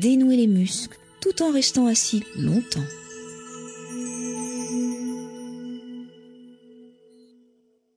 dénouer les muscles tout en restant assis longtemps.